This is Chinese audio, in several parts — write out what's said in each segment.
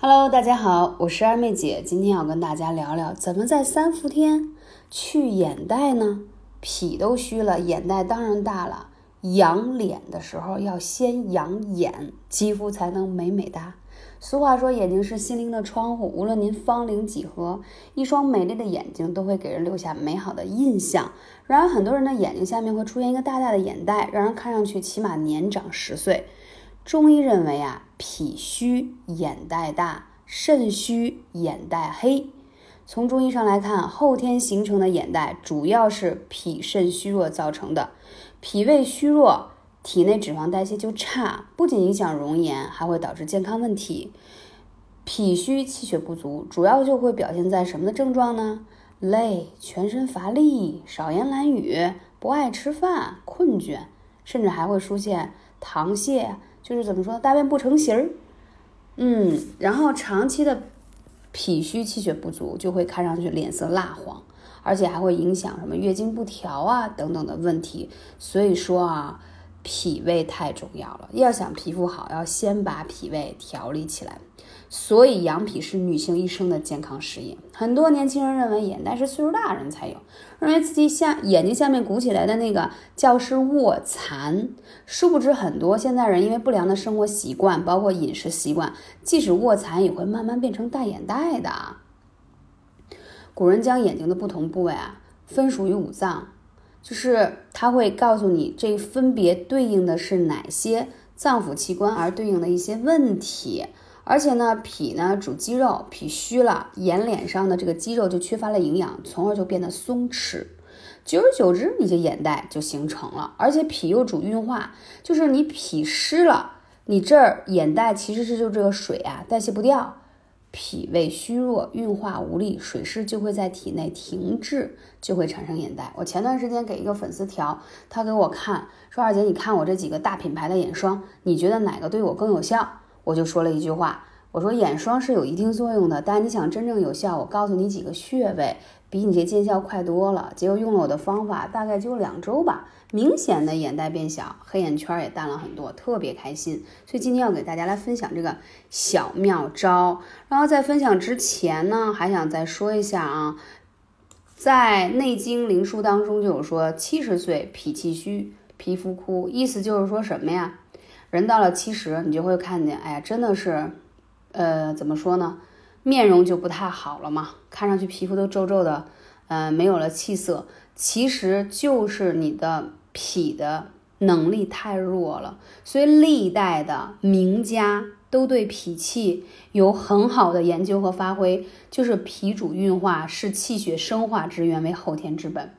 Hello，大家好，我是二妹姐，今天要跟大家聊聊怎么在三伏天去眼袋呢？脾都虚了，眼袋当然大了。养脸的时候要先养眼，肌肤才能美美哒。俗话说，眼睛是心灵的窗户，无论您芳龄几何，一双美丽的眼睛都会给人留下美好的印象。然而，很多人的眼睛下面会出现一个大大的眼袋，让人看上去起码年长十岁。中医认为啊，脾虚眼袋大，肾虚眼袋黑。从中医上来看，后天形成的眼袋主要是脾肾虚弱造成的。脾胃虚弱，体内脂肪代谢就差，不仅影响容颜，还会导致健康问题。脾虚气血不足，主要就会表现在什么的症状呢？累、全身乏力、少言懒语、不爱吃饭、困倦，甚至还会出现溏泻。就是怎么说，大便不成形儿，嗯，然后长期的脾虚气血不足，就会看上去脸色蜡黄，而且还会影响什么月经不调啊等等的问题。所以说啊，脾胃太重要了，要想皮肤好，要先把脾胃调理起来。所以养脾是女性一生的健康事业。很多年轻人认为眼袋是岁数大人才有，认为自己下眼睛下面鼓起来的那个叫是卧蚕。殊不知，很多现代人因为不良的生活习惯，包括饮食习惯，即使卧蚕也会慢慢变成大眼袋的。古人将眼睛的不同部位啊分属于五脏，就是他会告诉你这分别对应的是哪些脏腑器官，而对应的一些问题。而且呢，脾呢主肌肉，脾虚了，眼脸上的这个肌肉就缺乏了营养，从而就变得松弛。久而久之，你这眼袋就形成了。而且脾又主运化，就是你脾湿了，你这儿眼袋其实是就这个水啊代谢不掉，脾胃虚弱，运化无力，水湿就会在体内停滞，就会产生眼袋。我前段时间给一个粉丝调，他给我看说二姐，你看我这几个大品牌的眼霜，你觉得哪个对我更有效？我就说了一句话，我说眼霜是有一定作用的，但你想真正有效，我告诉你几个穴位，比你这见效快多了。结果用了我的方法，大概就两周吧，明显的眼袋变小，黑眼圈也淡了很多，特别开心。所以今天要给大家来分享这个小妙招。然后在分享之前呢，还想再说一下啊，在《内经灵枢》当中就有说，七十岁脾气虚，皮肤枯，意思就是说什么呀？人到了七十，你就会看见，哎呀，真的是，呃，怎么说呢？面容就不太好了嘛，看上去皮肤都皱皱的，呃，没有了气色。其实就是你的脾的能力太弱了。所以历代的名家都对脾气有很好的研究和发挥，就是脾主运化，是气血生化之源，为后天之本。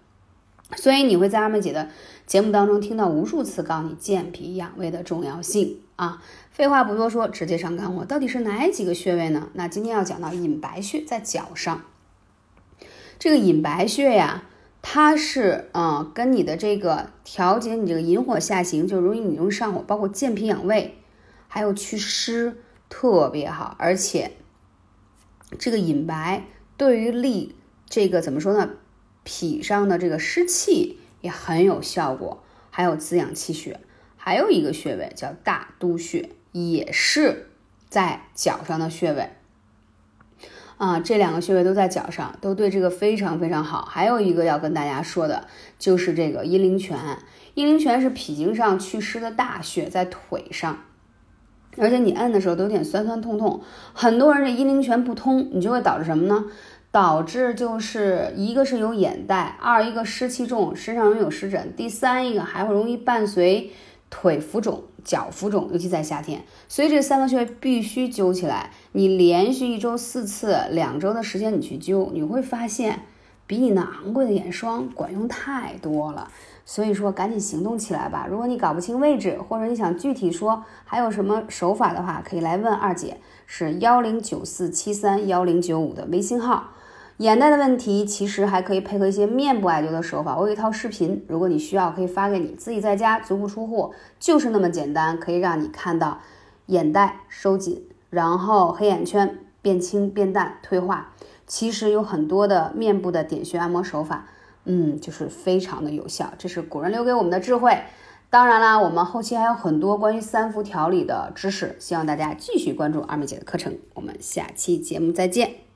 所以你会在阿妹姐的节目当中听到无数次告诉你健脾养胃的重要性啊！废话不多说，直接上干货。到底是哪几个穴位呢？那今天要讲到隐白穴，在脚上。这个隐白穴呀，它是嗯，跟你的这个调节你这个引火下行，就容易你容易上火，包括健脾养胃，还有祛湿，特别好。而且这个隐白对于利这个怎么说呢？脾上的这个湿气也很有效果，还有滋养气血。还有一个穴位叫大都穴，也是在脚上的穴位。啊，这两个穴位都在脚上，都对这个非常非常好。还有一个要跟大家说的，就是这个阴陵泉。阴陵泉是脾经上祛湿的大穴，在腿上，而且你按的时候都有点酸酸痛痛。很多人这阴陵泉不通，你就会导致什么呢？导致就是一个是有眼袋，二一个湿气重，身上容易有湿疹，第三一个还会容易伴随腿浮肿、脚浮肿，尤其在夏天。所以这三个穴位必须灸起来。你连续一周四次，两周的时间你去灸，你会发现比你那昂贵的眼霜管用太多了。所以说赶紧行动起来吧。如果你搞不清位置，或者你想具体说还有什么手法的话，可以来问二姐，是幺零九四七三幺零九五的微信号。眼袋的问题其实还可以配合一些面部艾灸的手法，我有一套视频，如果你需要可以发给你，自己在家足不出户，就是那么简单，可以让你看到眼袋收紧，然后黑眼圈变轻变淡退化。其实有很多的面部的点穴按摩手法，嗯，就是非常的有效，这是古人留给我们的智慧。当然啦，我们后期还有很多关于三伏调理的知识，希望大家继续关注二妹姐的课程。我们下期节目再见。